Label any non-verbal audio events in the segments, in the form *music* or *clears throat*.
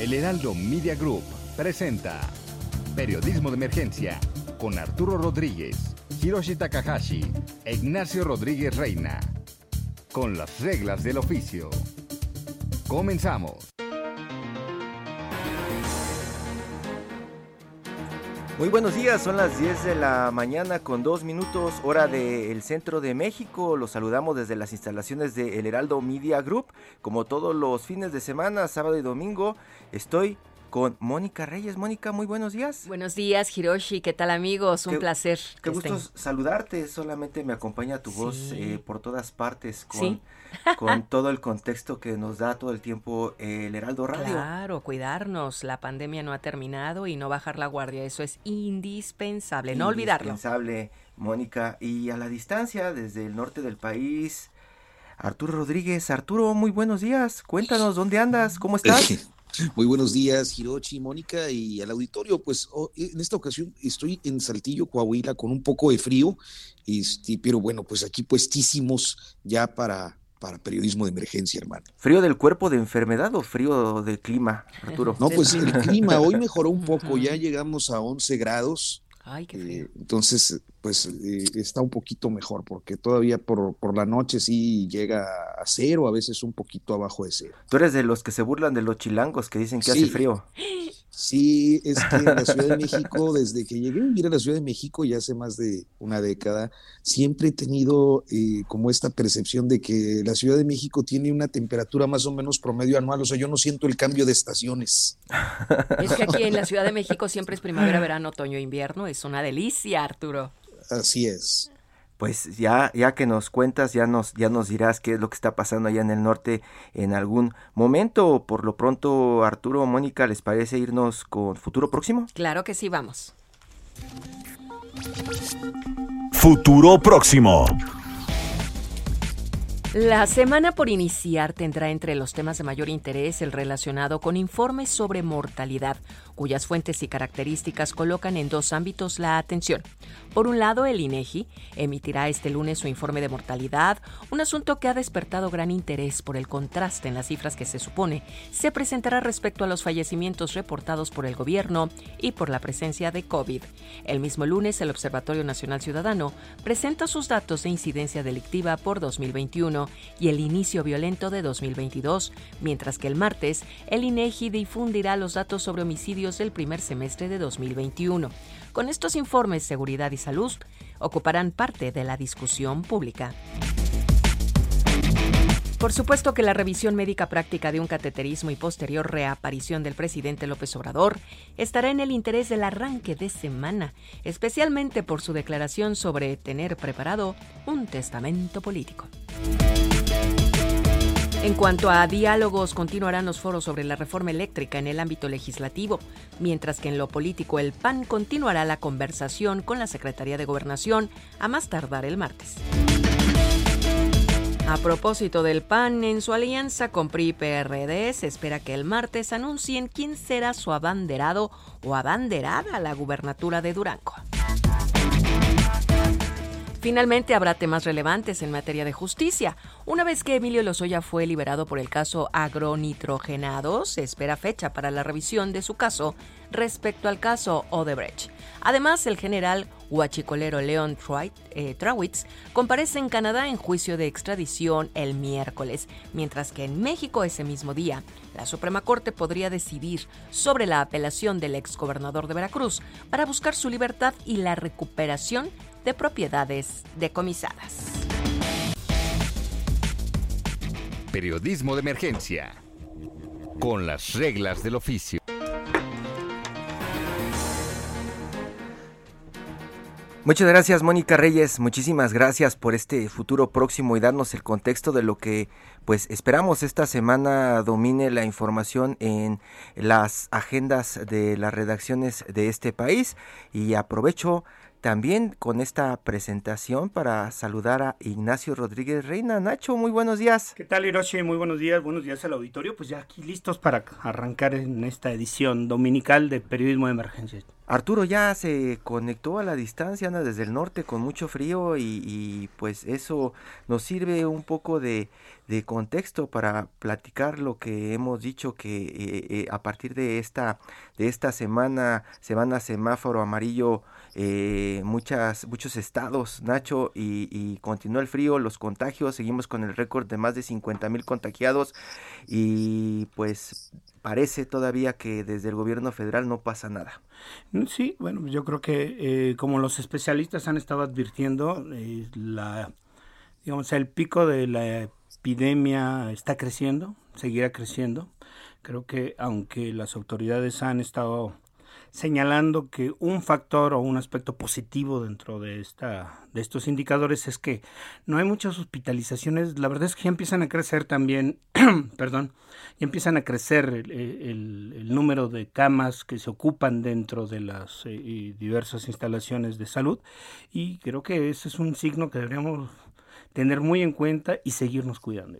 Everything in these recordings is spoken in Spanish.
El Heraldo Media Group presenta Periodismo de Emergencia con Arturo Rodríguez, Hiroshi Takahashi e Ignacio Rodríguez Reina. Con las reglas del oficio. Comenzamos. Muy buenos días, son las 10 de la mañana con dos minutos, hora del centro de México. Los saludamos desde las instalaciones de El Heraldo Media Group. Como todos los fines de semana, sábado y domingo, estoy con Mónica Reyes. Mónica, muy buenos días. Buenos días, Hiroshi. ¿Qué tal, amigos? Un Qué- placer. Qué gusto estén. saludarte, solamente me acompaña tu voz Sí. eh, por todas partes con, Sí. con *laughs* todo el contexto que nos da todo el tiempo eh, el Heraldo Radio. Claro, cuidarnos. La pandemia no ha terminado y no bajar la guardia. Eso es indispensable. No olvidarlo. Indispensable, Mónica. Y a la distancia, desde el norte del país, Arturo Rodríguez. Arturo, muy buenos días. Cuéntanos, ¿dónde andas? ¿Cómo *clears throat* estás? Muy buenos días, Hirochi, Mónica y al auditorio. Pues oh, en esta ocasión estoy en Saltillo, Coahuila, con un poco de frío, este, pero bueno, pues aquí puestísimos ya para, para periodismo de emergencia, hermano. ¿Frío del cuerpo de enfermedad o frío del clima, Arturo? No, pues el clima hoy mejoró un poco, ya llegamos a 11 grados, Ay, qué eh, frío. entonces pues eh, está un poquito mejor, porque todavía por, por la noche sí llega a cero, a veces un poquito abajo de cero. Tú eres de los que se burlan de los chilangos que dicen que hace Sí. frío. *gasps* Sí, es que en la Ciudad de *laughs* México, desde que llegué a vivir a la Ciudad de México ya hace más de una década, siempre he tenido eh, como esta percepción de que la Ciudad de México tiene una temperatura más o menos promedio anual, o sea, yo no siento el cambio de estaciones. Es que aquí en la Ciudad de *laughs* México siempre es primavera, verano, otoño, invierno. Es una delicia, Arturo. Así es. Pues ya, ya que nos cuentas, ya nos, ya nos dirás qué es lo que está pasando allá en el norte en algún momento. Por lo pronto, Arturo, Mónica, ¿les parece irnos con futuro próximo? Claro que sí, vamos. Futuro próximo. La semana por iniciar tendrá entre los temas de mayor interés el relacionado con informes sobre mortalidad, cuyas fuentes y características colocan en dos ámbitos la atención. Por un lado, el INEGI emitirá este lunes su informe de mortalidad, un asunto que ha despertado gran interés por el contraste en las cifras que se supone se presentará respecto a los fallecimientos reportados por el gobierno y por la presencia de COVID. El mismo lunes, el Observatorio Nacional Ciudadano presenta sus datos de incidencia delictiva por 2021 y el inicio violento de 2022, mientras que el martes el INEGI difundirá los datos sobre homicidios del primer semestre de 2021. Con estos informes, seguridad y salud ocuparán parte de la discusión pública. Por supuesto que la revisión médica práctica de un cateterismo y posterior reaparición del presidente López Obrador estará en el interés del arranque de semana, especialmente por su declaración sobre tener preparado un testamento político. En cuanto a diálogos, continuarán los foros sobre la reforma eléctrica en el ámbito legislativo, mientras que en lo político el PAN continuará la conversación con la Secretaría de Gobernación a más tardar el martes. A propósito del PAN, en su alianza con PRI-PRD se espera que el martes anuncien quién será su abanderado o abanderada a la gubernatura de Durango. Finalmente habrá temas relevantes en materia de justicia. Una vez que Emilio Lozoya fue liberado por el caso agronitrogenado, se espera fecha para la revisión de su caso respecto al caso Odebrecht. Además, el general huachicolero Leon Troit- eh, Trawitz comparece en Canadá en juicio de extradición el miércoles, mientras que en México ese mismo día la Suprema Corte podría decidir sobre la apelación del exgobernador de Veracruz para buscar su libertad y la recuperación de propiedades decomisadas. Periodismo de emergencia. Con las reglas del oficio. Muchas gracias Mónica Reyes, muchísimas gracias por este futuro próximo y darnos el contexto de lo que pues esperamos esta semana domine la información en las agendas de las redacciones de este país y aprovecho también con esta presentación para saludar a Ignacio Rodríguez Reina. Nacho, muy buenos días. ¿Qué tal, Hiroshi? Muy buenos días, buenos días al auditorio. Pues ya aquí listos para arrancar en esta edición dominical de Periodismo de Emergencia. Arturo ya se conectó a la distancia, desde el norte con mucho frío y, pues eso nos sirve un poco de, contexto para platicar lo que hemos dicho que eh, eh, a partir de esta de esta semana semana semáforo amarillo eh, muchas muchos estados Nacho y, continúa el frío los contagios seguimos con el récord de más de 50 mil contagiados y pues parece todavía que desde el gobierno federal no pasa nada. Mm, sí, bueno, yo creo que eh, como los especialistas han estado advirtiendo, eh, la, digamos, el pico de la epidemia está creciendo, seguirá creciendo. Creo que aunque las autoridades han estado señalando que un factor o un aspecto positivo dentro de esta de estos indicadores es que no hay muchas hospitalizaciones. La verdad es que ya empiezan a crecer también *clears throat* perdón ya empiezan a crecer el, número de camas que se ocupan dentro de las eh, diversas instalaciones de salud. Y creo que ese es un signo que deberíamos tener muy en cuenta y seguirnos cuidando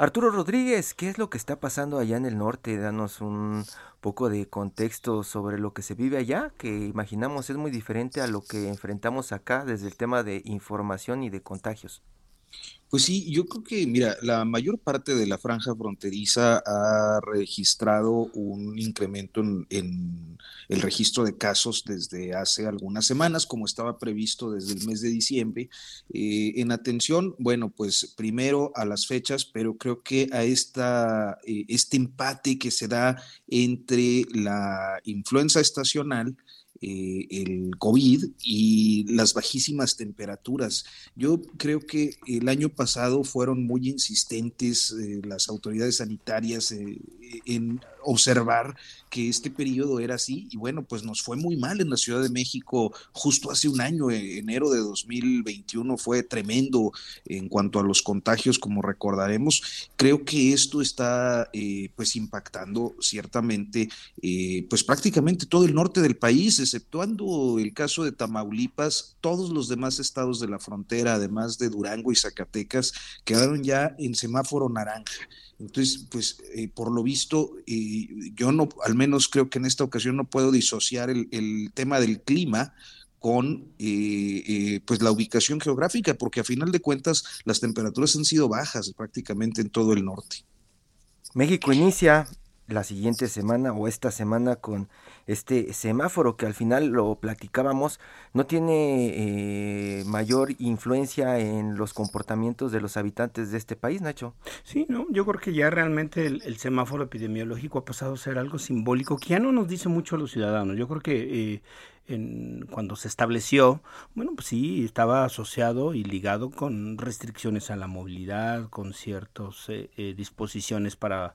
Arturo Rodríguez, ¿qué es lo que está pasando allá en el norte? Danos un poco de contexto sobre lo que se vive allá, que imaginamos es muy diferente a lo que enfrentamos acá desde el tema de información y de contagios. Pues sí, yo creo que, mira, la mayor parte de la franja fronteriza ha registrado un incremento en, el registro de casos desde hace algunas semanas, como estaba previsto desde el mes de diciembre. Eh, en atención, bueno, pues primero a las fechas, pero creo que a esta, eh, este empate que se da entre la influenza estacional, eh, el COVID y las bajísimas temperaturas. Yo creo que el año pasado fueron muy insistentes eh, las autoridades sanitarias eh, en observar que este periodo era así y bueno, pues nos fue muy mal en la Ciudad de México justo hace un año, enero de 2021 fue tremendo en cuanto a los contagios, como recordaremos. Creo que esto está eh, pues impactando ciertamente eh, pues prácticamente todo el norte del país, exceptuando el caso de Tamaulipas, todos los demás estados de la frontera, además de Durango y Zacatecas, quedaron ya en semáforo naranja. Entonces, pues eh, por lo visto, eh, yo no, al menos creo que en esta ocasión no puedo disociar el, tema del clima con eh, pues la ubicación geográfica, porque a final de cuentas las temperaturas han sido bajas prácticamente en todo el norte. México inicia la siguiente semana o esta semana con este semáforo que al final lo platicábamos no tiene eh, mayor influencia en los comportamientos de los habitantes de este país, Nacho. Sí, no, yo creo que ya realmente el, semáforo epidemiológico ha pasado a ser algo simbólico que ya no nos dice mucho a los ciudadanos. Yo creo que eh, en, cuando se estableció, bueno, pues sí, estaba asociado y ligado con restricciones a la movilidad, con ciertas eh, disposiciones para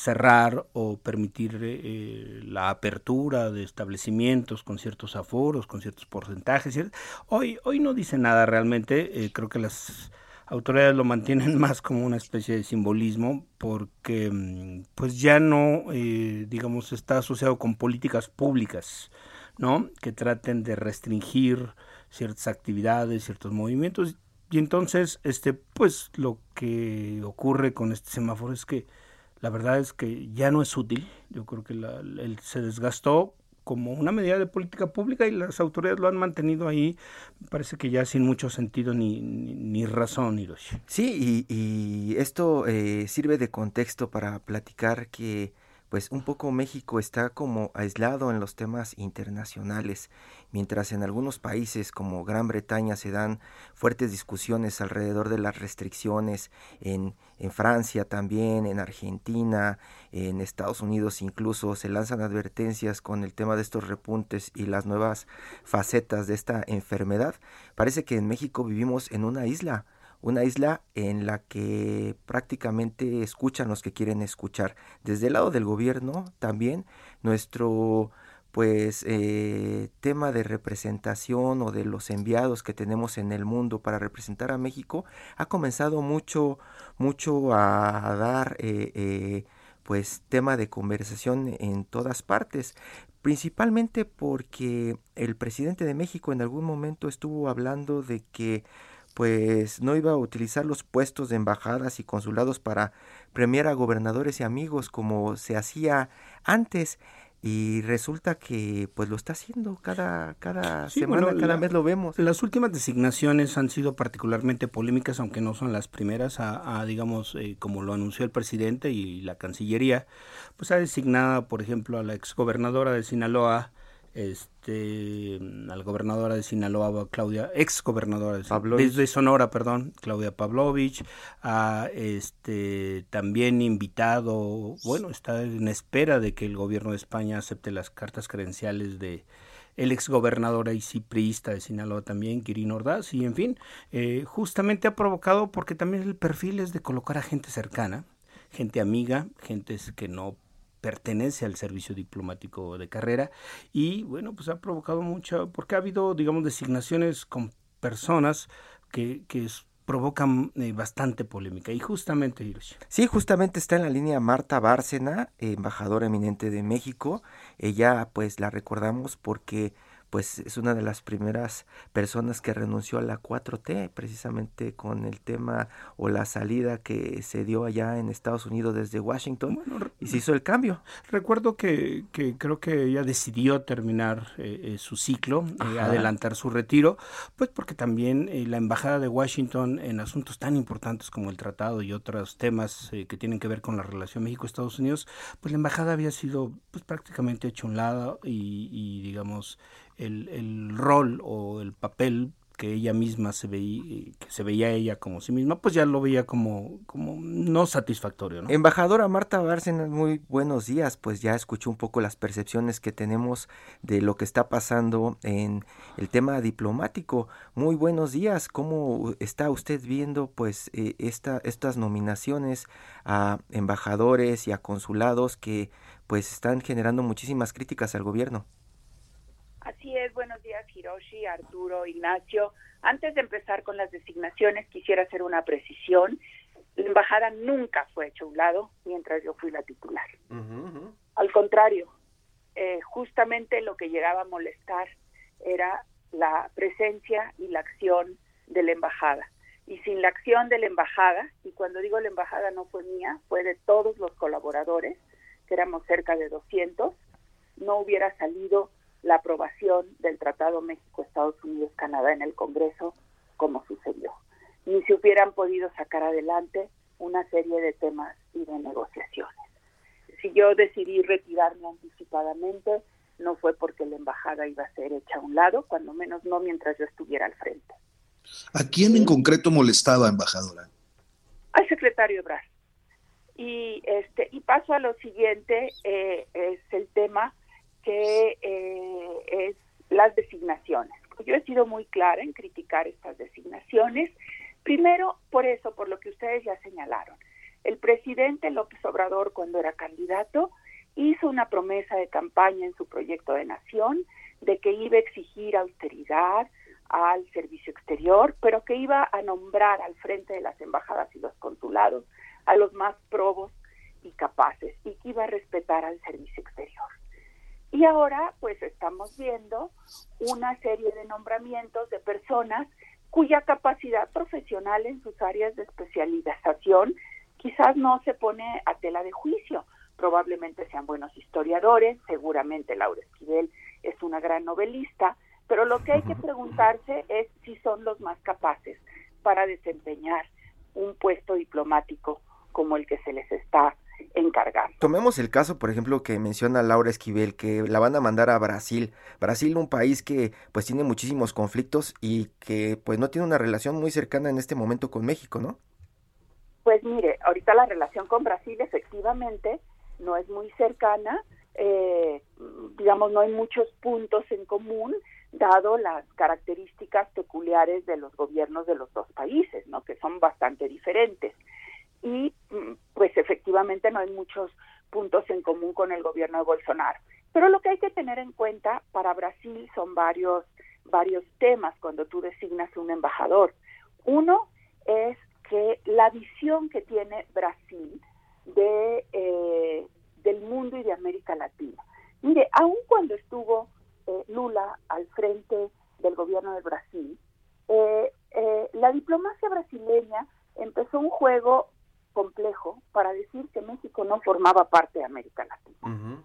cerrar o permitir eh, la apertura de establecimientos con ciertos aforos, con ciertos porcentajes. Hoy, hoy no dice nada realmente, eh, creo que las autoridades lo mantienen *laughs* más como una especie de simbolismo porque mm, pues ya no, eh, digamos, está asociado con políticas públicas, ¿no? Que traten de restringir ciertas actividades, ciertos movimientos. Y entonces, este, pues lo que ocurre con este semáforo es que la verdad es que ya no es útil. Yo creo que la, se desgastó como una medida de política pública y las autoridades lo han mantenido ahí, parece que ya sin mucho sentido ni, ni, razón, Hiroshi. Sí, y, y esto eh, sirve de contexto para platicar que pues un poco México está como aislado en los temas internacionales, mientras en algunos países como Gran Bretaña se dan fuertes discusiones alrededor de las restricciones, en, Francia también, en Argentina, en Estados Unidos incluso se lanzan advertencias con el tema de estos repuntes y las nuevas facetas de esta enfermedad. Parece que en México vivimos en una isla, una isla en la que prácticamente escuchan los que quieren escuchar. Desde el lado del gobierno también nuestro pues eh, tema de representación o de los enviados que tenemos en el mundo para representar a México ha comenzado mucho mucho a dar eh, eh, pues tema de conversación en todas partes principalmente porque el presidente de México en algún momento estuvo hablando de que pues no iba a utilizar los puestos de embajadas y consulados para premiar a gobernadores y amigos como se hacía antes y resulta que pues lo está haciendo cada cada semana cada mes lo vemos. las últimas designaciones han sido particularmente polémicas aunque no son las primeras a, digamos eh, como lo anunció el presidente y la cancillería pues ha designado por ejemplo a la exgobernadora de Sinaloa este a la gobernadora de Sinaloa Claudia ex gobernadora de, Sonora perdón Claudia Pavlovich ha este también invitado bueno está en espera de que el gobierno de España acepte las cartas credenciales de el ex gobernador y cipriista de Sinaloa también, Quirino Ordaz, y en fin, eh, justamente ha provocado porque también el perfil es de colocar a gente cercana, gente amiga, gente que no pertenece al servicio diplomático de carrera y bueno, pues ha provocado mucho, porque ha habido, digamos, designaciones con personas que, que provocan eh, bastante polémica. Y justamente, Hiroshi. Sí, justamente está en la línea Marta Bárcena, embajadora eminente de México. Ella, pues, la recordamos porque pues es una de las primeras personas que renunció a la 4T, precisamente con el tema o la salida que se dio allá en Estados Unidos desde Washington y se hizo el cambio. Recuerdo que, que creo que ella decidió terminar eh, eh, su ciclo, eh, adelantar su retiro, pues porque también la Embajada de Washington en asuntos tan importantes como el tratado y otros temas que tienen que ver con la relación México-Estados Unidos, pues la Embajada había sido pues prácticamente hecho un lado y, y digamos el, el rol o el papel que ella misma se veía, que se veía ella como sí misma, pues ya lo veía como, como no satisfactorio. Embajadora Marta Bárcenas, muy buenos días, pues ya escuchó un poco las percepciones que tenemos de lo que está pasando en el tema diplomático. Muy buenos días, ¿cómo está usted viendo pues eh, esta, estas nominaciones a embajadores y a consulados que pues están generando muchísimas críticas al gobierno? Así es, buenos días Hiroshi, Arturo, Ignacio. Antes de empezar con las designaciones, quisiera hacer una precisión. La embajada nunca fue hecha a un lado mientras yo fui la titular. Al contrario, eh, justamente lo que llegaba a molestar era la presencia y la acción de la embajada. Y sin la acción de la embajada, y cuando digo la embajada no fue mía, fue de todos los colaboradores, que éramos cerca de 200, no hubiera salido la aprobación del Tratado México-Estados Unidos-Canadá en el Congreso como sucedió. Ni se hubieran podido sacar adelante una serie de temas y de negociaciones. Si yo decidí retirarme anticipadamente, no fue porque la embajada iba a ser hecha a un lado, cuando menos no mientras yo estuviera al frente. ¿A quién en concreto molestaba, embajadora? Al secretario Ebrard. Y este y paso a lo siguiente, eh, es el tema que eh, es las designaciones. Yo he sido muy clara en criticar estas designaciones, primero por eso, por lo que ustedes ya señalaron. El presidente López Obrador, cuando era candidato, hizo una promesa de campaña en su proyecto de nación de que iba a exigir austeridad al servicio exterior, pero que iba a nombrar al frente de las embajadas y los consulados a los más probos y capaces y que iba a respetar al servicio exterior. Y ahora pues estamos viendo una serie de nombramientos de personas cuya capacidad profesional en sus áreas de especialización quizás no se pone a tela de juicio. Probablemente sean buenos historiadores, seguramente Laura Esquivel es una gran novelista, pero lo que hay que preguntarse es si son los más capaces para desempeñar un puesto diplomático como el que se les está encargar. Tomemos el caso, por ejemplo, que menciona Laura Esquivel, que la van a mandar a Brasil. Brasil, un país que pues tiene muchísimos conflictos y que pues no tiene una relación muy cercana en este momento con México, ¿no? Pues mire, ahorita la relación con Brasil efectivamente no es muy cercana, eh, digamos, no hay muchos puntos en común, dado las características peculiares de los gobiernos de los dos países, ¿no? Que son bastante diferentes y mm, pues efectivamente no hay muchos puntos en común con el gobierno de Bolsonaro. Pero lo que hay que tener en cuenta para Brasil son varios, varios temas cuando tú designas un embajador. Uno es que la visión que tiene Brasil de, eh, del mundo y de América Latina. Mire, aun cuando estuvo eh, Lula al frente del gobierno de Brasil, eh, la diplomacia brasileña empezó un juego complejo para decir que México no formaba parte de América Latina,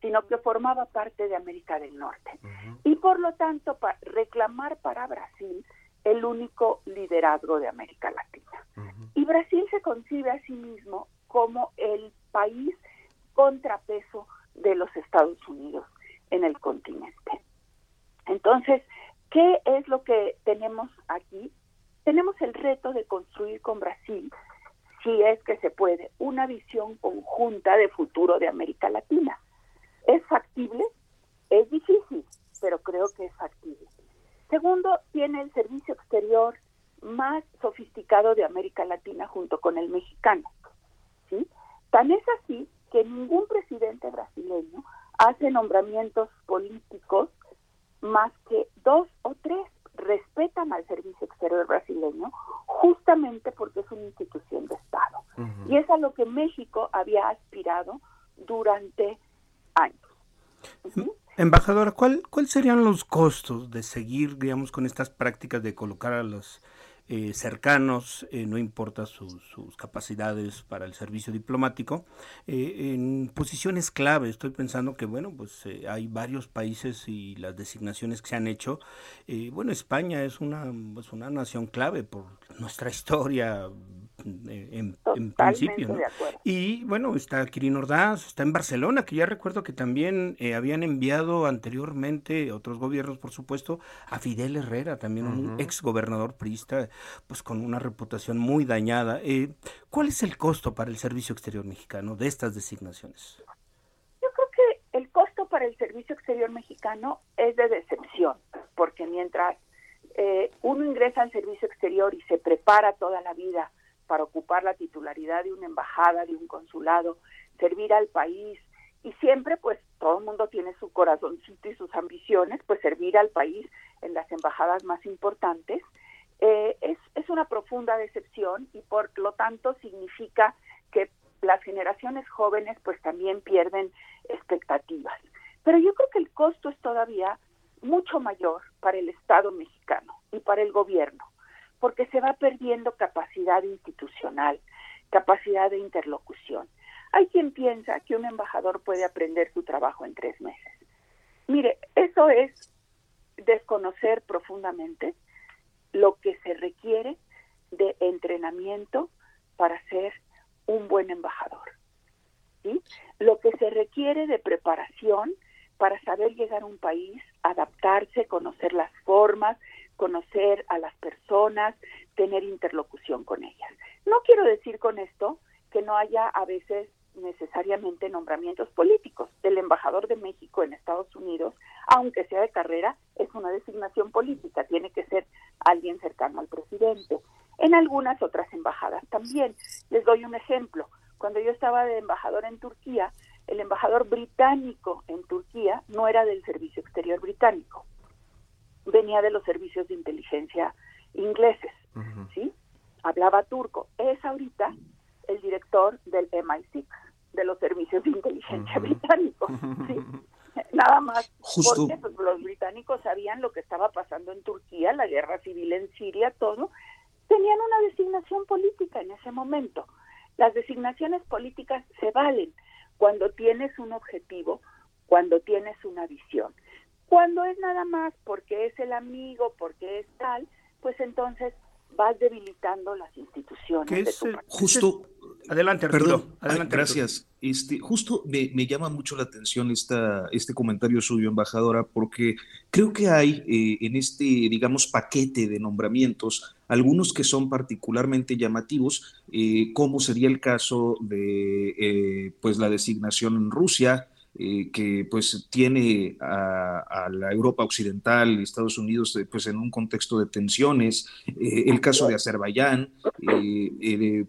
sino que formaba parte de América del Norte. Y por lo tanto, para reclamar para Brasil el único liderazgo de América Latina. Y Brasil se concibe a sí mismo como el país contrapeso de los Estados Unidos en el continente. Entonces, ¿qué es lo que tenemos aquí? Tenemos el reto de construir con Brasil, si es que se puede, una visión conjunta de futuro de América Latina. ¿Es factible? Es difícil, pero creo que es factible. Segundo, tiene el servicio exterior más sofisticado de América Latina junto con el mexicano. Tan es así que ningún presidente brasileño hace nombramientos políticos más que dos o tres respetan al servicio exterior brasileño justamente porque es una institución de Estado. Y es a lo que México había aspirado durante años. Embajadora, ¿cuál, ¿cuál serían los costos de seguir, digamos, con estas prácticas de colocar a los eh, cercanos, eh, no importa sus capacidades para el servicio diplomático, eh, en posiciones clave. Estoy pensando que, bueno, pues hay varios países y las designaciones que se han hecho. bueno, España es una, pues una nación clave por nuestra *laughs* historia en, principio. Y bueno, está Kirin Ordaz, está en Barcelona, que ya recuerdo que también eh, habían enviado anteriormente, otros gobiernos por supuesto, a Fidel Herrera, también un ex gobernador priista, pues con una reputación muy dañada. Eh, ¿Cuál es el costo para el Servicio Exterior Mexicano de estas designaciones? Yo creo que el costo para el Servicio Exterior Mexicano es de decepción, porque mientras eh, uno ingresa al servicio exterior y se prepara toda la vida para ocupar la titularidad de una embajada, de un consulado, servir al país. Y siempre pues todo el mundo tiene su corazoncito y sus ambiciones, pues servir al país en las embajadas más importantes, eh, es, es una profunda decepción y por lo tanto significa que las generaciones jóvenes pues también pierden expectativas. Pero yo creo que el costo es todavía mucho mayor para el Estado mexicano y para el gobierno porque se va perdiendo capacidad institucional, capacidad de interlocución. Hay quien piensa que un embajador puede aprender su trabajo en tres meses. Mire, eso es desconocer profundamente lo que se requiere de entrenamiento para ser un buen embajador. ¿sí? Lo que se requiere de preparación para saber llegar a un país, adaptarse, conocer las formas, conocer a las personas, tener interlocución con ellas. No quiero decir con esto que no haya a veces necesariamente nombramientos políticos. El embajador de México en Estados Unidos, aunque sea de carrera, es una designación política, tiene que ser alguien cercano al presidente. En algunas otras embajadas también. Les doy un ejemplo. Cuando yo estaba de embajador en Turquía, el embajador británico en Turquía no era del Servicio Exterior británico, venía de los servicios de inteligencia ingleses, ¿sí? Hablaba turco. Es ahorita el director del MI6, de los servicios de inteligencia británicos, ¿sí? *laughs* Nada más porque pues, los británicos sabían lo que estaba pasando en Turquía, la guerra civil en Siria, todo. Tenían una designación política en ese momento. Las designaciones políticas se valen cuando tienes un objetivo, cuando tienes una visión. Cuando es nada más porque es el amigo, porque es tal, pues entonces vas debilitando las instituciones. de tu justo, adelante, perdón, adelante, gracias. Este, justo me, llama mucho la atención esta, este comentario suyo, embajadora, porque creo que hay eh, en este, digamos, paquete de nombramientos algunos que son particularmente llamativos, eh, como sería el caso de, eh, pues, la designación en Rusia, eh, que pues tiene a, la Europa occidental y Estados Unidos eh, pues en un contexto de tensiones, eh, el caso de Azerbaiyán,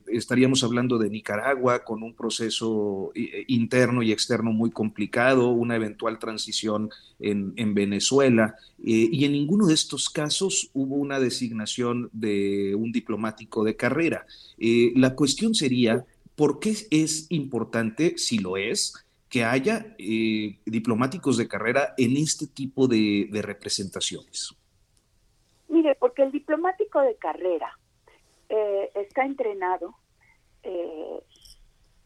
estaríamos hablando de Nicaragua con un proceso interno y externo muy complicado, una eventual transición en, en Venezuela, y en ninguno de estos casos hubo una designación de un diplomático de carrera. la cuestión sería, ¿por qué es importante, si lo es, que haya eh, diplomáticos de carrera en este tipo de, representaciones? Mire, porque el diplomático de carrera eh, está entrenado eh,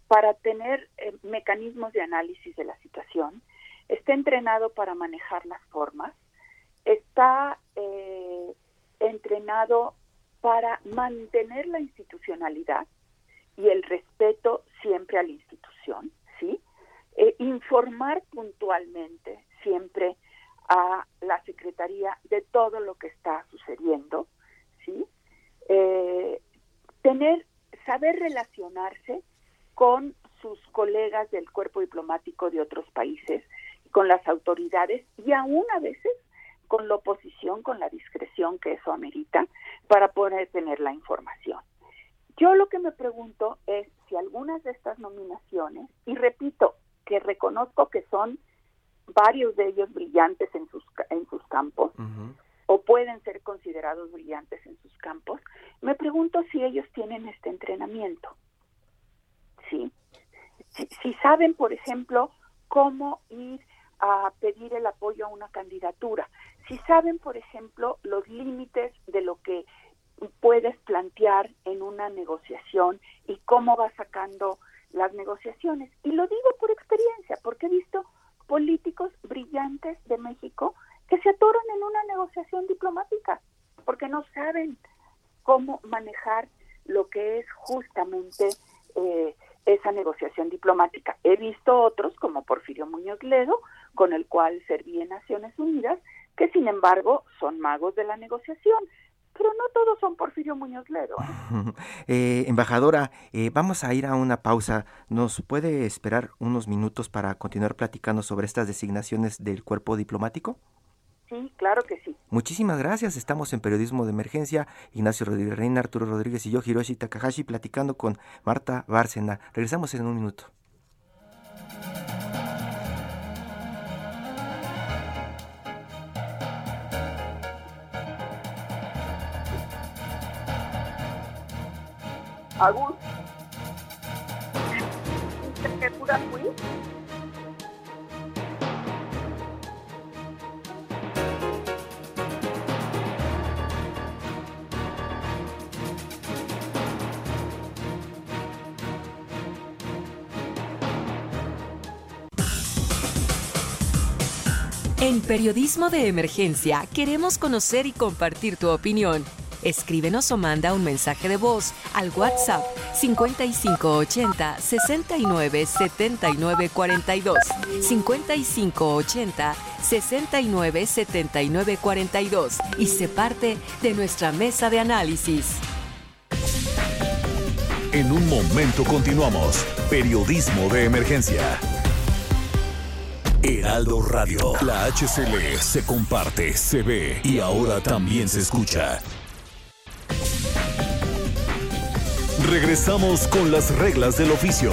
para tener mecanismos de análisis de la situación, está entrenado para manejar las formas, está entrenado para mantener la institucionalidad y el respeto siempre a la institución. Eh, informar puntualmente siempre a la Secretaría de todo lo que está sucediendo, ¿sí? Eh, tener, saber relacionarse con sus colegas del cuerpo diplomático de otros países, con las autoridades y aún a veces con la oposición, con la discreción que eso amerita, para poder tener la información. Yo lo que me pregunto es si algunas de estas nominaciones, y repito, que reconozco que son varios de ellos brillantes en sus, en sus campos, o pueden ser considerados brillantes en sus campos, me pregunto si ellos tienen este entrenamiento. ¿Sí? Si, si saben, por ejemplo, cómo ir a pedir el apoyo a una candidatura, si saben, por ejemplo, los límites de lo que puedes plantear en una negociación y cómo va sacando las negociaciones. Y lo digo por experiencia, porque he visto políticos brillantes de México que se atoran en una negociación diplomática, porque no saben cómo manejar lo que es justamente eh, esa negociación diplomática. He visto otros, como Porfirio Muñoz Ledo, con el cual serví en Naciones Unidas, que sin embargo son magos de la negociación pero no todos son Porfirio Muñoz Ledo. ¿eh? *laughs* eh, embajadora, eh, vamos a ir a una pausa. ¿Nos puede esperar unos minutos para continuar platicando sobre estas designaciones del cuerpo diplomático? Sí, claro que sí. Muchísimas gracias. Estamos en Periodismo de Emergencia. Ignacio Rodríguez Reina, Arturo Rodríguez y yo, Hiroshi Takahashi, platicando con Marta Bárcena. Regresamos en un minuto. Agus. ¿Qué pura fui? En Periodismo de Emergencia queremos conocer y compartir tu opinión. Escríbenos o manda un mensaje de voz al WhatsApp 5580 69 79 42 5580 69 79 42 y se parte de nuestra mesa de análisis. En un momento continuamos. Periodismo de emergencia. Heraldo Radio. La HCL se comparte, se ve y ahora también se escucha. Regresamos con las reglas del oficio.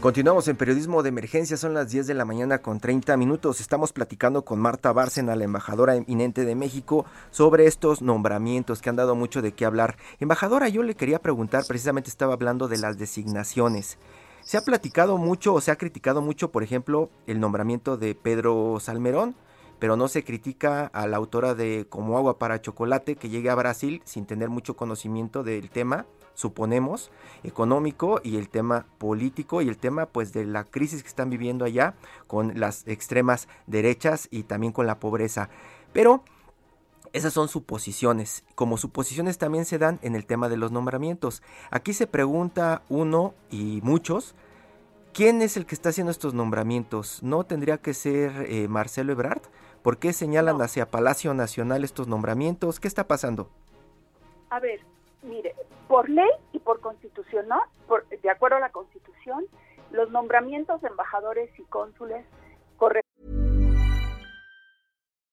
Continuamos en periodismo de emergencia, son las 10 de la mañana con 30 minutos. Estamos platicando con Marta Bárcena, la embajadora eminente de México, sobre estos nombramientos que han dado mucho de qué hablar. Embajadora, yo le quería preguntar, precisamente estaba hablando de las designaciones. Se ha platicado mucho o se ha criticado mucho, por ejemplo, el nombramiento de Pedro Salmerón pero no se critica a la autora de Como agua para chocolate que llegue a Brasil sin tener mucho conocimiento del tema, suponemos, económico y el tema político y el tema pues de la crisis que están viviendo allá con las extremas derechas y también con la pobreza. Pero esas son suposiciones, como suposiciones también se dan en el tema de los nombramientos. Aquí se pregunta uno y muchos, ¿quién es el que está haciendo estos nombramientos? ¿No tendría que ser eh, Marcelo Ebrard? ¿Por qué señalan hacia Palacio Nacional estos nombramientos? ¿Qué está pasando? A ver, mire, por ley y por constitución, ¿no? Por, de acuerdo a la constitución, los nombramientos de embajadores y cónsules corresponden.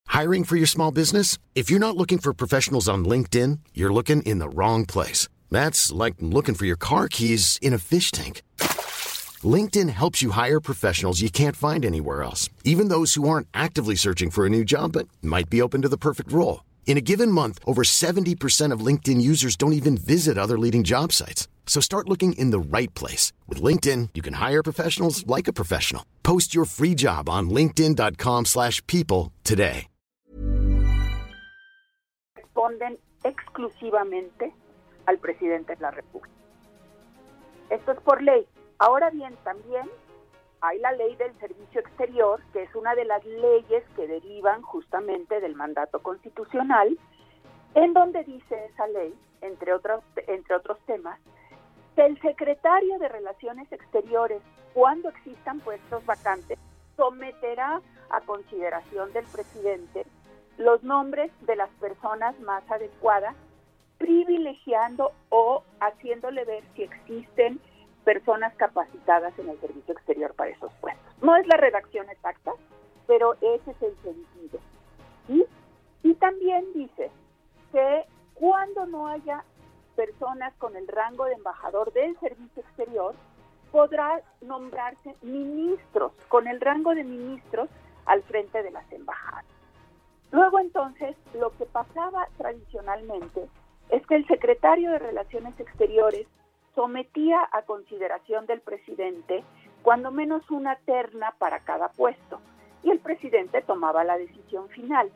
Hiring for your small business? If you're not looking for professionals on LinkedIn, you're looking in the wrong place. That's like looking for your car keys in a fish tank. LinkedIn helps you hire professionals you can't find anywhere else, even those who aren't actively searching for a new job but might be open to the perfect role. In a given month, over 70% of LinkedIn users don't even visit other leading job sites. So start looking in the right place. With LinkedIn, you can hire professionals like a professional. Post your free job on linkedin.com slash people today. Responden exclusivamente al presidente de la República. Esto es por ley. Ahora bien, también hay la ley del servicio exterior, que es una de las leyes que derivan justamente del mandato constitucional, en donde dice esa ley, entre otros, entre otros temas, que el secretario de Relaciones Exteriores, cuando existan puestos vacantes, someterá a consideración del presidente los nombres de las personas más adecuadas, privilegiando o haciéndole ver si existen personas capacitadas en el servicio exterior para esos puestos. No es la redacción exacta, pero ese es el sentido. Y también dice que cuando no haya personas con el rango de embajador del servicio exterior, podrá nombrarse ministros con el rango de ministros al frente de las embajadas. Luego entonces, lo que pasaba tradicionalmente es que el secretario de Relaciones Exteriores sometía a consideración del presidente cuando menos una terna para cada puesto y el presidente tomaba la decisión final.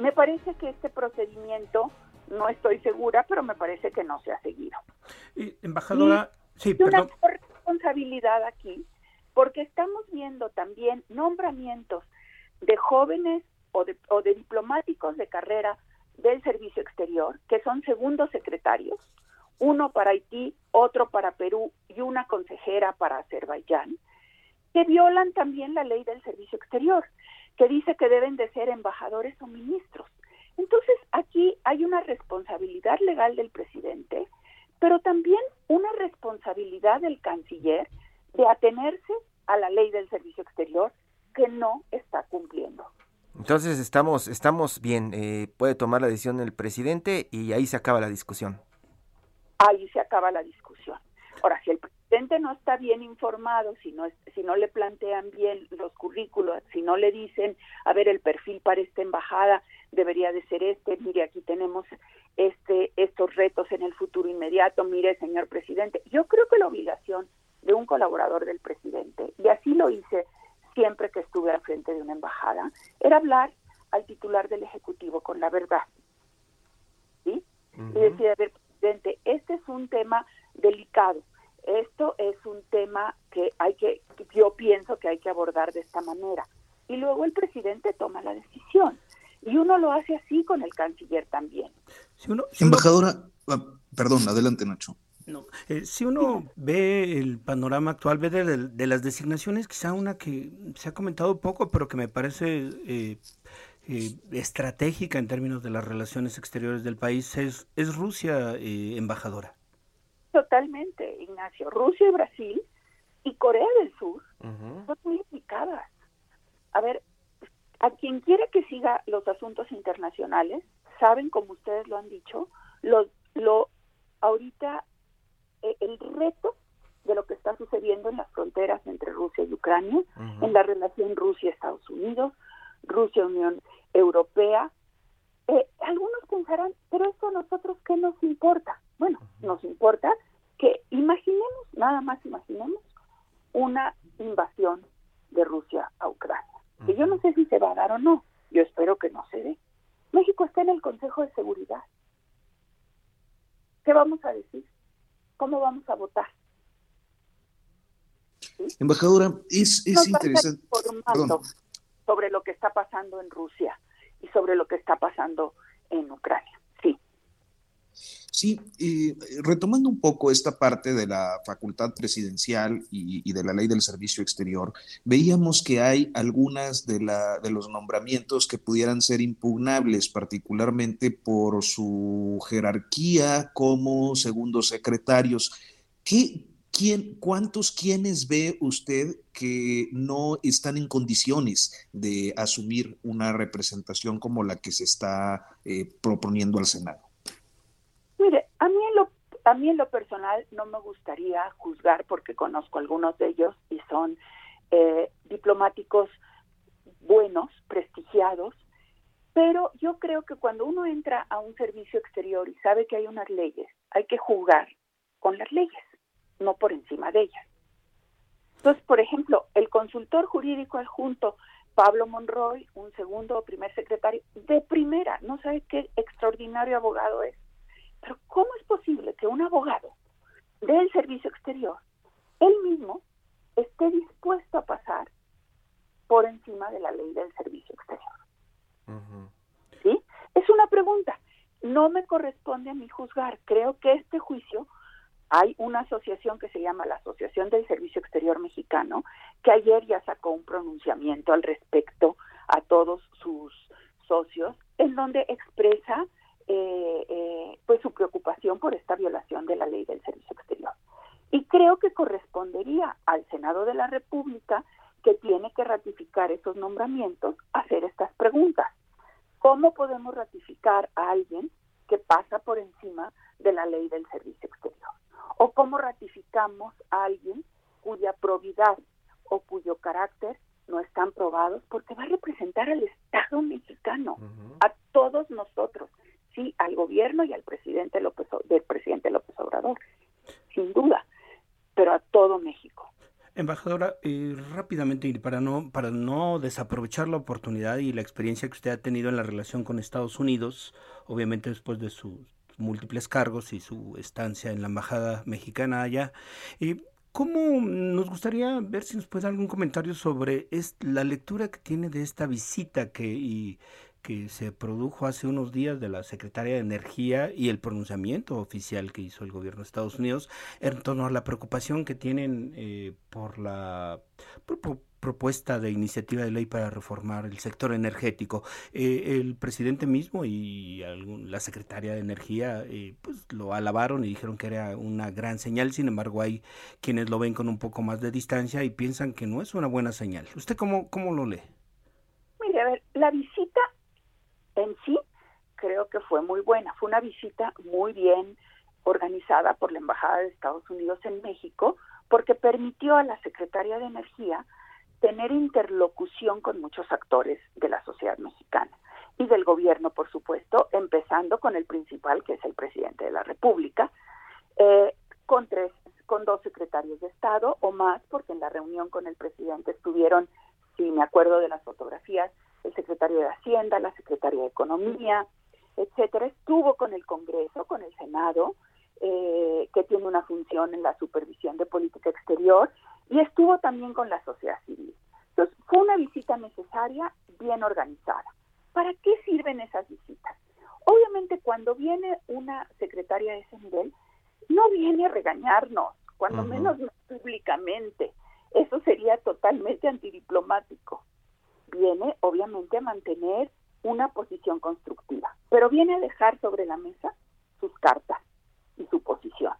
Me parece que este procedimiento, no estoy segura, pero me parece que no se ha seguido. Y, embajadora, sí, perdón. Una responsabilidad aquí, porque estamos viendo también nombramientos de jóvenes o de, o de diplomáticos de carrera del servicio exterior, que son segundos secretarios, uno para Haití, otro para Perú y una consejera para Azerbaiyán, que violan también la ley del servicio exterior, que dice que deben de ser embajadores o ministros. Entonces, aquí hay una responsabilidad legal del presidente, pero también una responsabilidad del canciller de atenerse a la ley del servicio exterior que no está cumpliendo. Entonces estamos, estamos bien, eh, puede tomar la decisión el presidente y ahí se acaba la discusión ahí se acaba la discusión. Ahora, si el presidente no está bien informado, si no, si no le plantean bien los currículos, si no le dicen, a ver, el perfil para esta embajada debería de ser este, mire, aquí tenemos este, estos retos en el futuro inmediato, mire, señor presidente, yo creo que la obligación de un colaborador del presidente, y así lo hice siempre que estuve al frente de una embajada, era hablar al titular del Ejecutivo con la verdad. ¿Sí? Y decir, a ver, este es un tema delicado. Esto es un tema que hay que, yo pienso que hay que abordar de esta manera. Y luego el presidente toma la decisión. Y uno lo hace así con el canciller también. Embajadora, ah, perdón, adelante Nacho. No, eh, si uno ve el panorama actual, ve de, las designaciones, quizá una que se ha comentado poco, pero que me parece eh, eh, estratégica en términos de las relaciones exteriores del país es, es Rusia, eh, embajadora. Totalmente, Ignacio. Rusia y Brasil y Corea del Sur son muy implicadas. A ver, a quien quiera que siga los asuntos internacionales, saben, como ustedes lo han dicho, lo, lo ahorita eh, el reto de lo que está sucediendo en las fronteras entre Rusia y Ucrania, en la relación Rusia-Estados Unidos, Rusia-Unión Europea. Eh, algunos pensarán, pero eso a nosotros qué nos importa. Bueno, nos importa que imaginemos, nada más imaginemos, una invasión de Rusia a Ucrania. Que yo no sé si se va a dar o no, yo espero que no se dé. México está en el Consejo de Seguridad. ¿Qué vamos a decir? ¿Cómo vamos a votar? Embajadora, es, es interesante sobre lo que está pasando en Rusia y sobre lo que está pasando en Ucrania. Sí. Eh, retomando un poco esta parte de la facultad presidencial y, de la ley del servicio exterior, veíamos que hay algunas de, la, de los nombramientos que pudieran ser impugnables, particularmente por su jerarquía como segundos secretarios. ¿Qué, quién, ¿Cuántos quienes ve usted que no están en condiciones de asumir una representación como la que se está eh, proponiendo al Senado? Mire, a mí, en lo, a mí en lo personal no me gustaría juzgar porque conozco algunos de ellos y son eh, diplomáticos buenos, prestigiados, pero yo creo que cuando uno entra a un servicio exterior y sabe que hay unas leyes, hay que jugar con las leyes, no por encima de ellas. Entonces, por ejemplo, el consultor jurídico adjunto Pablo Monroy, un segundo o primer secretario de primera, no sabe qué extraordinario abogado es. Pero ¿cómo es posible que un abogado del servicio exterior, él mismo, esté dispuesto a pasar por encima de la ley del servicio exterior? ¿Sí? Es una pregunta. No me corresponde a mí juzgar. Creo que este juicio hay una asociación que se llama la Asociación del Servicio Exterior Mexicano, que ayer ya sacó un pronunciamiento al respecto a todos sus socios, en donde expresa eh, eh, pues su preocupación por esta violación de la ley del servicio exterior. Y creo que correspondería al Senado de la República, que tiene que ratificar esos nombramientos, hacer estas preguntas. ¿Cómo podemos ratificar a alguien que pasa por encima de la ley del servicio exterior? ¿O cómo ratificamos a alguien cuya probidad o cuyo carácter no están probados porque va a representar al Estado mexicano, a todos nosotros sí al gobierno y al presidente López del presidente López Obrador, sin duda, pero a todo México. Embajadora, eh, rápidamente para no para no desaprovechar la oportunidad y la experiencia que usted ha tenido en la relación con Estados Unidos, obviamente después de sus múltiples cargos y su estancia en la embajada mexicana allá, eh, ¿Cómo nos gustaría ver si nos puede dar algún comentario sobre la lectura que tiene de esta visita que y que se produjo hace unos días de la Secretaria de Energía y el pronunciamiento oficial que hizo el gobierno de Estados Unidos en torno a la preocupación que tienen eh, por la propuesta de iniciativa de ley para reformar el sector energético. Eh, el presidente mismo y la secretaria de Energía eh, pues lo alabaron y dijeron que era una gran señal, sin embargo hay quienes lo ven con un poco más de distancia y piensan que no es una buena señal. ¿Usted cómo, cómo lo lee? Mire, a ver, la visita en sí creo que fue muy buena. Fue una visita muy bien organizada por la Embajada de Estados Unidos en México porque permitió a la Secretaría de Energía tener interlocución con muchos actores de la sociedad mexicana y del gobierno, por supuesto, empezando con el principal, que es el presidente de la República, eh, con tres, con dos secretarios de Estado o más, porque en la reunión con el presidente estuvieron, si me acuerdo de las fotografías, el secretario de Hacienda, la secretaria de Economía, etcétera, estuvo con el Congreso, con el Senado, eh, que tiene una función en la supervisión de política exterior, y estuvo también con la sociedad civil. Entonces, fue una visita necesaria, bien organizada. ¿Para qué sirven esas visitas? Obviamente, cuando viene una secretaria de ese nivel, no viene a regañarnos, cuando menos públicamente. Eso sería totalmente antidiplomático viene obviamente a mantener una posición constructiva, pero viene a dejar sobre la mesa sus cartas y su posición.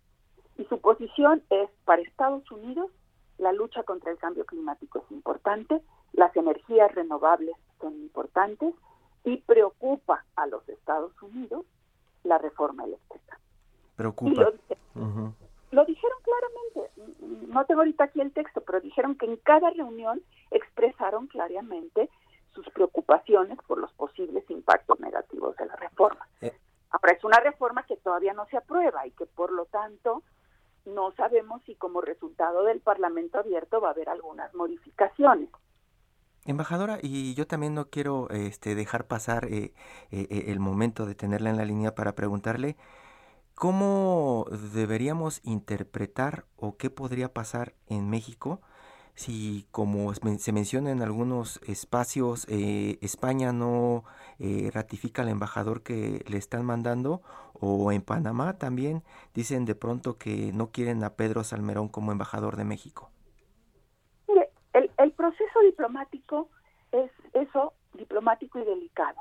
Y su posición es para Estados Unidos la lucha contra el cambio climático es importante, las energías renovables son importantes y preocupa a los Estados Unidos la reforma eléctrica. Preocupa. lo, dijeron claramente, no tengo ahorita aquí el texto, pero dijeron que en cada reunión expresaron claramente sus preocupaciones por los posibles impactos negativos de la reforma. Eh. Ahora, es una reforma que todavía no se aprueba y que por lo tanto no sabemos si como resultado del Parlamento abierto va a haber algunas modificaciones. Embajadora, y yo también no quiero este, dejar pasar eh, eh, el momento de tenerla en la línea para preguntarle cómo deberíamos interpretar o qué podría pasar en México si como se menciona en algunos espacios, eh, España no eh, ratifica al embajador que le están mandando, o en Panamá también dicen de pronto que no quieren a Pedro Salmerón como embajador de México. el, el proceso diplomático es eso, diplomático y delicado.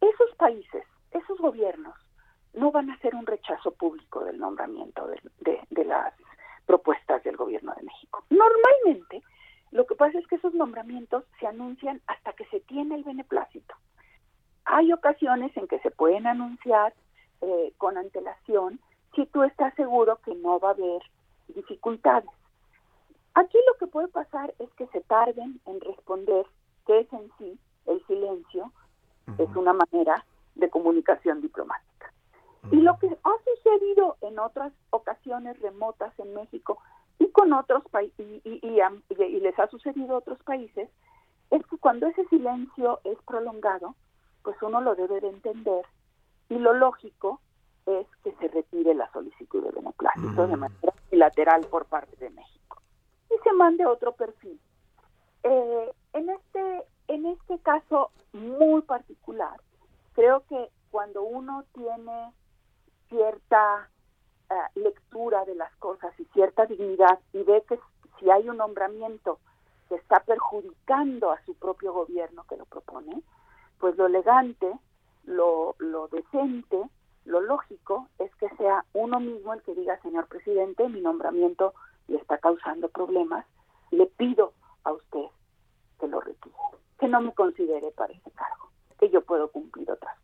Esos países, esos gobiernos, no van a hacer un rechazo público del nombramiento de, de las propuestas del gobierno de México. Normalmente, lo que pasa es que esos nombramientos se anuncian hasta que se tiene el beneplácito. Hay ocasiones en que se pueden anunciar eh, con antelación si tú estás seguro que no va a haber dificultades. Aquí lo que puede pasar es que se tarden en responder, que es en sí el silencio, es una manera de comunicación diplomática. Y lo que ha sucedido en otras ocasiones remotas en México y con otros países, y, y, les ha sucedido a otros países, es que cuando ese silencio es prolongado, pues uno lo debe de entender y lo lógico es que se retire la solicitud de beneplácito de manera bilateral por parte de México. Y se mande otro perfil. Eh, en este en este caso muy particular, creo que cuando uno tiene cierta eh, lectura de las cosas y cierta dignidad y ve que si hay un nombramiento que está perjudicando a su propio gobierno que lo propone, pues lo elegante, lo, lo decente, lo lógico es que sea uno mismo el que diga, señor presidente, mi nombramiento le está causando problemas, le pido a usted que lo retire, que no me considere para ese cargo, que yo puedo cumplir otras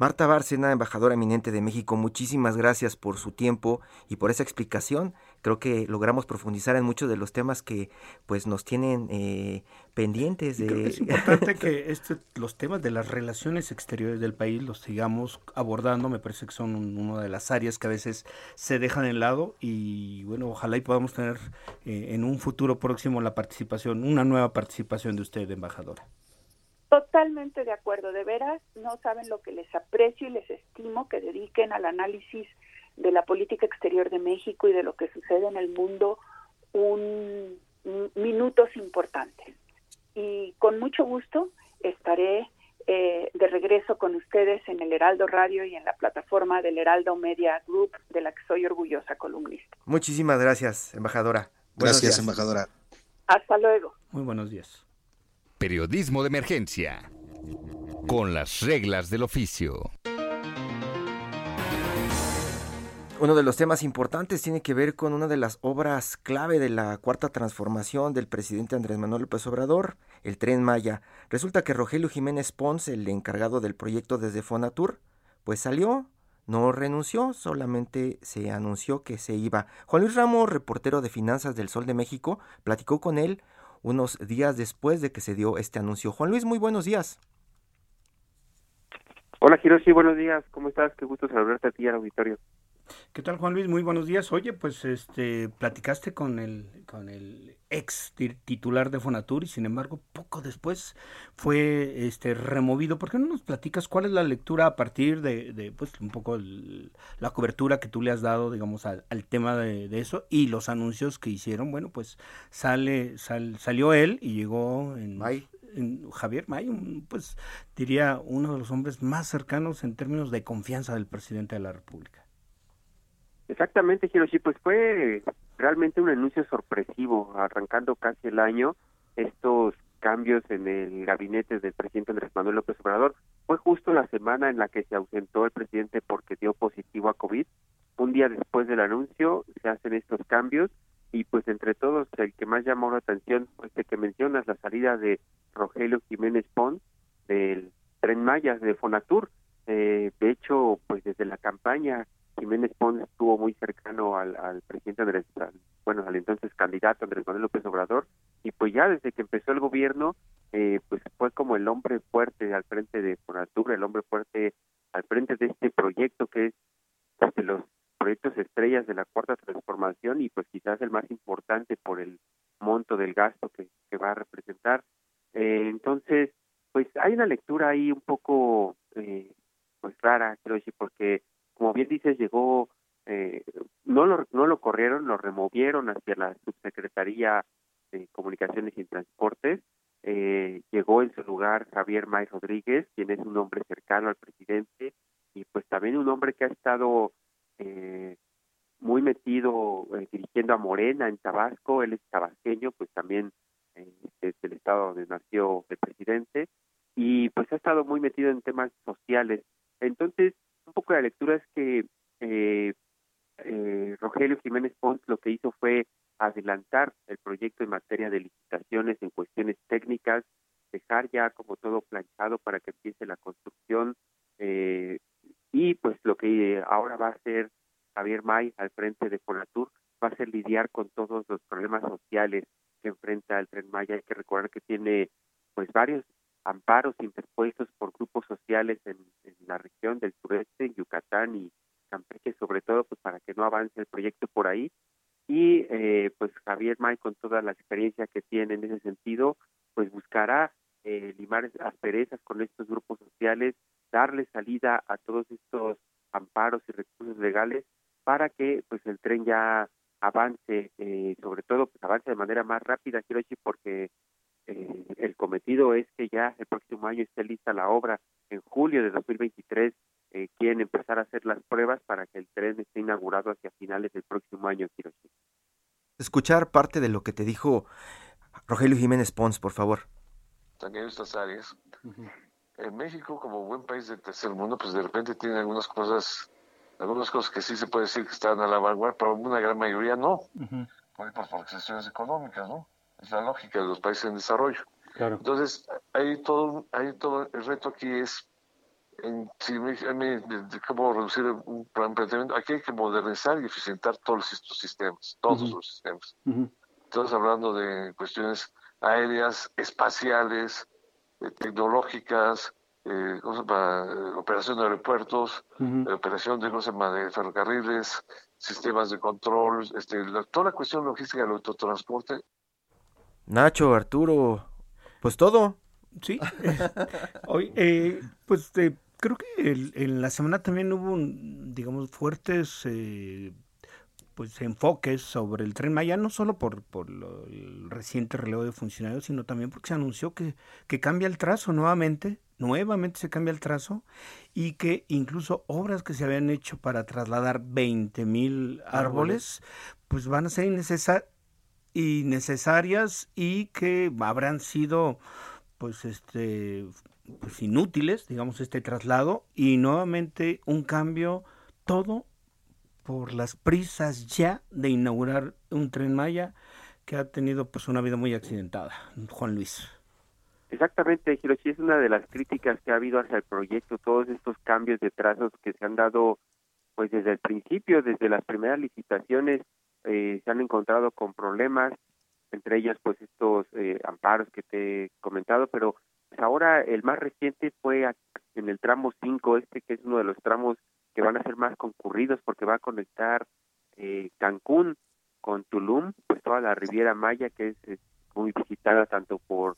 Marta Bárcena, embajadora eminente de México, muchísimas gracias por su tiempo y por esa explicación. Creo que logramos profundizar en muchos de los temas que pues nos tienen eh, pendientes. De... es importante que este, los temas de las relaciones exteriores del país los sigamos abordando. Me parece que son una de las áreas que a veces se dejan de lado y bueno, ojalá y podamos tener eh, en un futuro próximo la participación, una nueva participación de usted, embajadora. Totalmente de acuerdo, de veras, no saben lo que les aprecio y les estimo que dediquen al análisis de la política exterior de México y de lo que sucede en el mundo un, minutos importantes. Y con mucho gusto estaré eh, de regreso con ustedes en el Heraldo Radio y en la plataforma del Heraldo Media Group, de la que soy orgullosa columnista. Muchísimas gracias, embajadora. gracias, embajadora. Hasta luego. Muy buenos días. Periodismo de emergencia. Con las reglas del oficio. Uno de los temas importantes tiene que ver con una de las obras clave de la cuarta transformación del presidente Andrés Manuel López Obrador, el tren Maya. Resulta que Rogelio Jiménez Pons, el encargado del proyecto desde Fonatur, pues salió, no renunció, solamente se anunció que se iba. Juan Luis Ramos, reportero de finanzas del Sol de México, platicó con él unos días después de que se dio este anuncio. Juan Luis, muy buenos días. Hola, Hiroshi, buenos días. ¿Cómo estás? Qué gusto saludarte a ti al auditorio. ¿Qué tal, Juan Luis? Muy buenos días. Oye, pues este platicaste con el con el ex titular de Fonatur y sin embargo poco después fue este removido. ¿Por qué no nos platicas cuál es la lectura a partir de, de pues un poco la cobertura que tú le has dado, digamos, al, tema de, eso y los anuncios que hicieron? Bueno, pues sale salió él y llegó en, en Javier May, pues diría uno de los hombres más cercanos en términos de confianza del presidente de la República. Exactamente, Hiroshi, pues fue realmente un anuncio sorpresivo, arrancando casi el año estos cambios en el gabinete del presidente Andrés Manuel López Obrador. Fue justo la semana en la que se ausentó el presidente porque dio positivo a COVID. Un día después del anuncio se hacen estos cambios y pues entre todos el que más llamó la atención fue este que mencionas, la salida de Rogelio Jiménez Pons del Tren Maya de Fonatur. Eh, de hecho, pues desde la campaña Jiménez Pons estuvo muy cercano al, al presidente Andrés, bueno, al entonces candidato Andrés Manuel López Obrador, y pues ya desde que empezó el gobierno, eh, pues fue como el hombre fuerte al frente de Fonatura, el hombre fuerte al frente de este proyecto que es de los proyectos estrellas de la cuarta transformación y pues quizás el más importante por el monto del gasto que, va a representar. Eh, entonces, pues hay una lectura ahí un poco eh, pues rara, creo decir, porque como bien dices, llegó, eh, no, lo, no lo corrieron, lo removieron hacia la subsecretaría de Comunicaciones y Transportes. Eh, llegó en su lugar Javier May Rodríguez, quien es un hombre cercano al presidente y pues también un hombre que ha estado eh, muy metido eh, dirigiendo a Morena en Tabasco, él es tabasqueño, pues también eh, es el estado donde nació el presidente y pues ha estado muy metido en temas sociales. Entonces, un poco la lectura es que eh, eh, Rogelio Jiménez Pons lo que hizo fue adelantar el proyecto en materia de licitaciones en cuestiones técnicas, dejar ya como todo planchado para que empiece la construcción eh, y pues lo que ahora va a hacer Javier May al frente de Fonatur va a ser lidiar con todos los problemas sociales que enfrenta el Tren Maya. Hay que recordar que tiene pues varios amparos interpuestos por grupos sociales en, la región del sureste, en Yucatán y Campeche, sobre todo pues para que no avance el proyecto por ahí. Y eh, pues Javier May, con toda la experiencia que tiene en ese sentido, pues buscará eh, limar asperezas con estos grupos sociales, darle salida a todos estos amparos y recursos legales para que pues el tren ya avance, eh, sobre todo pues avance de manera más rápida, decir, porque eh, el cometido es que ya el próximo año esté lista la obra. En julio de 2023 eh, quieren empezar a hacer las pruebas para que el tren esté inaugurado hacia finales del próximo año, quiero decir. Escuchar parte de lo que te dijo Rogelio Jiménez Pons, por favor. También estas áreas. En México, como buen país del tercer mundo, pues de repente tiene algunas cosas, algunas cosas que sí se puede decir que están a la vanguardia, pero una gran mayoría no. por, por, por cuestiones económicas, ¿no? Es la lógica de los países en desarrollo. Claro. Entonces, hay todo, hay todo, el reto aquí es, en, si me, de- cómo reducir un plan planteamiento, aquí hay que modernizar y eficientar todos estos sistemas, todos los sistemas. Estamos hablando de cuestiones aéreas, espaciales, eh, tecnológicas, eh, ¿cómo se llama? Eh, operación de aeropuertos, eh, operación de, ¿cómo se llama? de ferrocarriles, sistemas de control, este, la- toda la cuestión logística del autotransporte Nacho, Arturo, pues todo. Sí. *laughs* Hoy, eh, pues eh, creo que el- en la semana también hubo, un, digamos, fuertes eh, pues enfoques sobre el Tren Maya, no solo por, por lo- el reciente relevo de funcionarios, sino también porque se anunció que, que cambia el trazo nuevamente, nuevamente se cambia el trazo, y que incluso obras que se habían hecho para trasladar 20 mil árboles, pues van a ser innecesarias innecesarias y que habrán sido pues este pues inútiles digamos este traslado y nuevamente un cambio todo por las prisas ya de inaugurar un tren Maya que ha tenido pues una vida muy accidentada Juan Luis. Exactamente, Hiroshi, es una de las críticas que ha habido hacia el proyecto, todos estos cambios de trazos que se han dado pues desde el principio, desde las primeras licitaciones, eh, se han encontrado con problemas, entre ellas pues estos eh, amparos que te he comentado, pero pues, ahora el más reciente fue en el tramo 5, este que es uno de los tramos que van a ser más concurridos porque va a conectar eh, Cancún con Tulum, pues toda la Riviera Maya que es muy visitada tanto por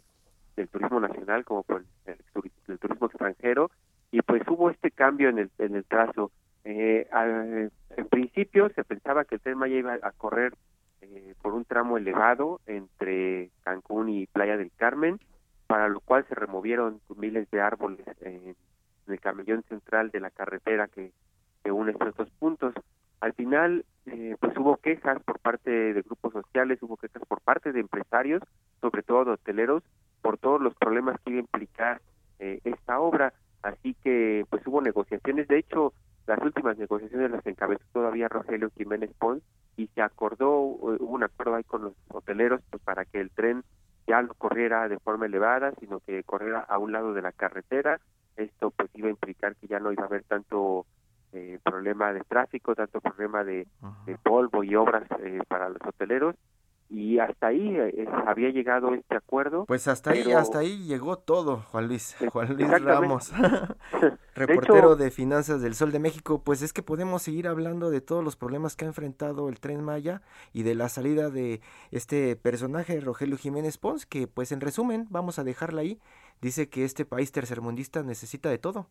el turismo nacional como por el, turi- el turismo extranjero y pues hubo este cambio en el, en el trazo. Eh, al- en principio se pensaba que el tren Maya iba a correr eh, por un tramo elevado entre Cancún y Playa del Carmen, para lo cual se removieron miles de árboles en, el camellón central de la carretera que, que une estos dos puntos. Al final, eh, pues hubo quejas por parte de grupos sociales, hubo quejas por parte de empresarios, sobre todo de hoteleros, por todos los problemas que iba a implicar eh, esta obra. Así que, pues hubo negociaciones. De hecho, las últimas negociaciones las encabezó todavía Rogelio Jiménez Pons y se acordó, hubo un acuerdo ahí con los hoteleros, pues para que el tren ya no corriera de forma elevada, sino que corriera a un lado de la carretera. Esto pues iba a implicar que ya no iba a haber tanto eh, problema de tráfico, tanto problema de, de polvo y obras eh, para los hoteleros. Y hasta ahí eh, había llegado este acuerdo. Pues hasta ahí, hasta ahí llegó todo, Juan Luis, *laughs* Juan Luis. Ramos, *laughs* *laughs* De reportero hecho- de Finanzas del Sol de México. Pues es que podemos seguir hablando de todos los problemas que ha enfrentado el Tren Maya y de la salida de este personaje, Rogelio Jiménez Pons, que pues en resumen, vamos a dejarla ahí, dice que este país tercermundista necesita de todo.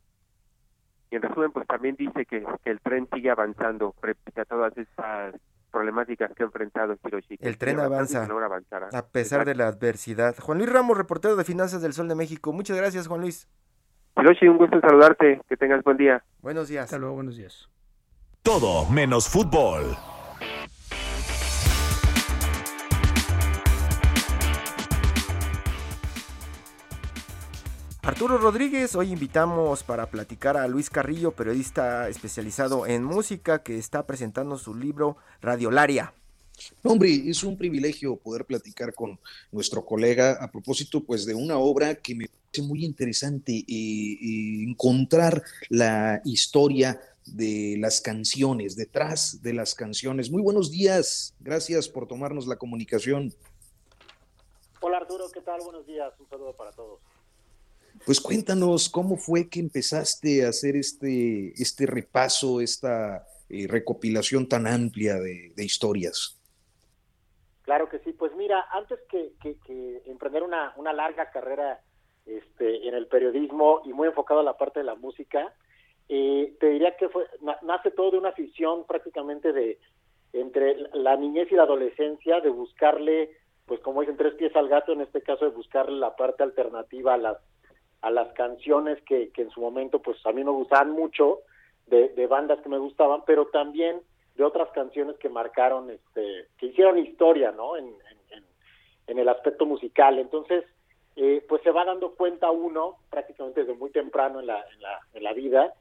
Y en resumen, pues también dice que, que el tren sigue avanzando frente a todas estas problemáticas que ha enfrentado Hiroshi. El tren avanza, avanzar, a pesar de la adversidad. Juan Luis Ramos, reportero de Finanzas del Sol de México. Muchas gracias, Juan Luis. Hiroshi, un gusto saludarte. Que tengas buen día. Buenos días. Hasta luego, buenos días. Todo menos fútbol. Arturo Rodríguez, hoy invitamos para platicar a Luis Carrillo, periodista especializado en música, que está presentando su libro Radiolaria. Hombre, es un privilegio poder platicar con nuestro colega a propósito pues de una obra que me parece muy interesante eh, eh, encontrar la historia de las canciones, detrás de las canciones. Muy buenos días, gracias por tomarnos la comunicación. Hola Arturo, ¿qué tal? Buenos días, un saludo para todos. Pues cuéntanos cómo fue que empezaste a hacer este, este repaso, esta eh, recopilación tan amplia de, historias. Claro que sí, pues mira, antes que, emprender una, una, larga carrera este, en el periodismo y muy enfocado a la parte de la música, eh, te diría que fue, nace todo de una afición prácticamente de entre la niñez y la adolescencia, de buscarle, pues como dicen, tres pies al gato, en este caso de buscarle la parte alternativa a las a las canciones que, en su momento pues a mí me gustaban mucho de, de, bandas que me gustaban pero también de otras canciones que marcaron este que hicieron historia no en el aspecto musical entonces eh, pues se va dando cuenta uno prácticamente desde muy temprano en la, en la, en la vida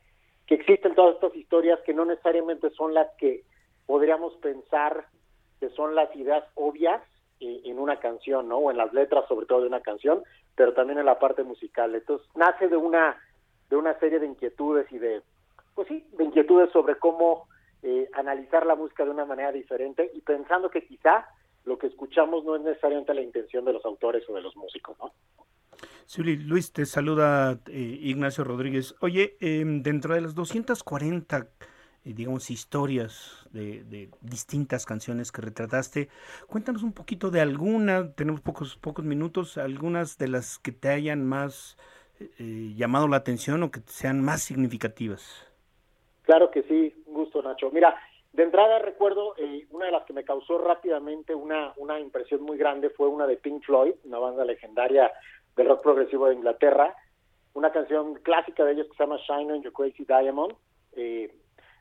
que existen todas estas historias que no necesariamente son las que podríamos pensar que son las ideas obvias eh, en una canción, ¿no? O en las letras, sobre todo de una canción, pero también en la parte musical. Entonces, nace de una, de una serie de inquietudes y de, pues sí, de inquietudes sobre cómo eh, analizar la música de una manera diferente y pensando que quizá lo que escuchamos no es necesariamente la intención de los autores o de los músicos, ¿no? Sí, Luis, te saluda eh, Ignacio Rodríguez. Oye, em, dentro de las 240 eh, digamos, historias de, distintas canciones que retrataste. Cuéntanos un poquito de alguna, tenemos pocos, pocos minutos, algunas de las que te hayan más eh, llamado la atención o que sean más significativas. Claro que sí, un gusto Nacho. Mira, de entrada recuerdo eh, una de las que me causó rápidamente una, una impresión muy grande fue una de Pink Floyd, una banda legendaria del rock progresivo de Inglaterra, una canción clásica de ellos que se llama Shine on Your Crazy Diamond. Eh,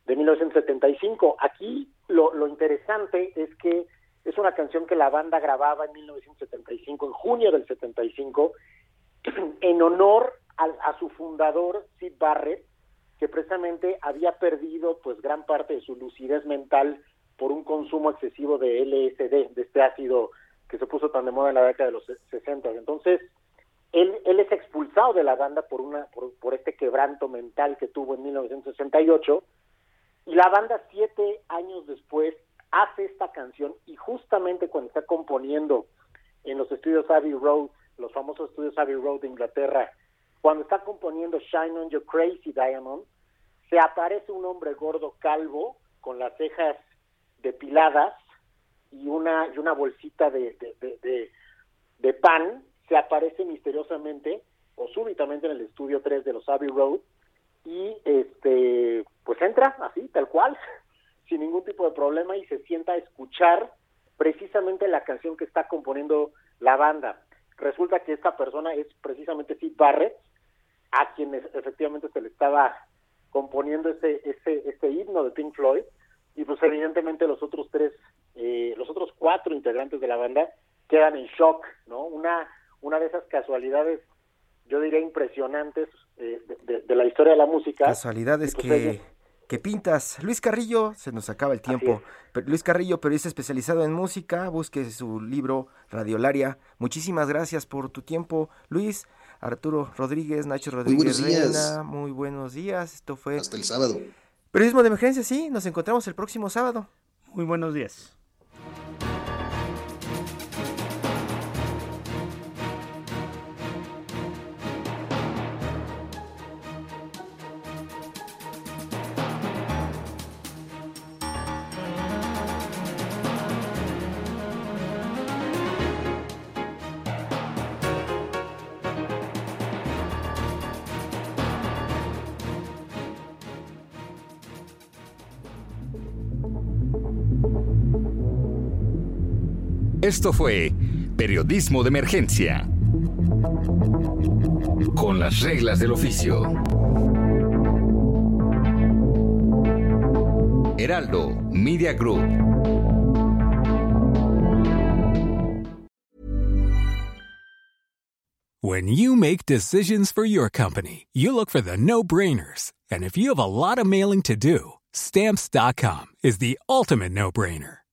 de 1975. Aquí lo, interesante es que es una canción que la banda grababa en 1975, en junio del 75, *clears throat* en honor a, su fundador, Sid Barrett, que precisamente había perdido pues gran parte de su lucidez mental por un consumo excesivo de LSD, de este ácido que se puso tan de moda en la década de los 60. Entonces, él, él es expulsado de la banda por, una, por, por este quebranto mental que tuvo en 1968 y la banda siete años después hace esta canción y justamente cuando está componiendo en los estudios Abbey Road, los famosos estudios Abbey Road de Inglaterra, cuando está componiendo Shine on Your Crazy Diamond, se aparece un hombre gordo calvo con las cejas depiladas y una y una bolsita de, de, de pan, se aparece misteriosamente o súbitamente en el estudio 3 de los Abbey Road y este pues entra así tal cual *laughs* sin ningún tipo de problema y se sienta a escuchar precisamente la canción que está componiendo la banda. Resulta que esta persona es precisamente Sid Barrett a quien efectivamente se le estaba componiendo ese ese este himno de Pink Floyd y pues evidentemente los otros tres eh, los otros cuatro integrantes de la banda quedan en shock no una una de esas casualidades yo diría impresionantes eh, de, la historia de la música. Casualidades pues que, que pintas. Luis Carrillo, se nos acaba el tiempo. Luis Carrillo, periodista especializado en música, busque su libro Radiolaria. Muchísimas gracias por tu tiempo, Luis. Arturo Rodríguez, Nacho Rodríguez muy Reina, muy buenos días. Esto fue. Hasta el sábado. Periodismo de emergencia, sí, nos encontramos el próximo sábado. Muy buenos días. Esto fue Periodismo de Emergencia. Con las reglas del oficio. Heraldo Media Group. When you make decisions for your company, you look for the no-brainers. And if you have a lot of mailing to do, stamps.com is the ultimate no-brainer.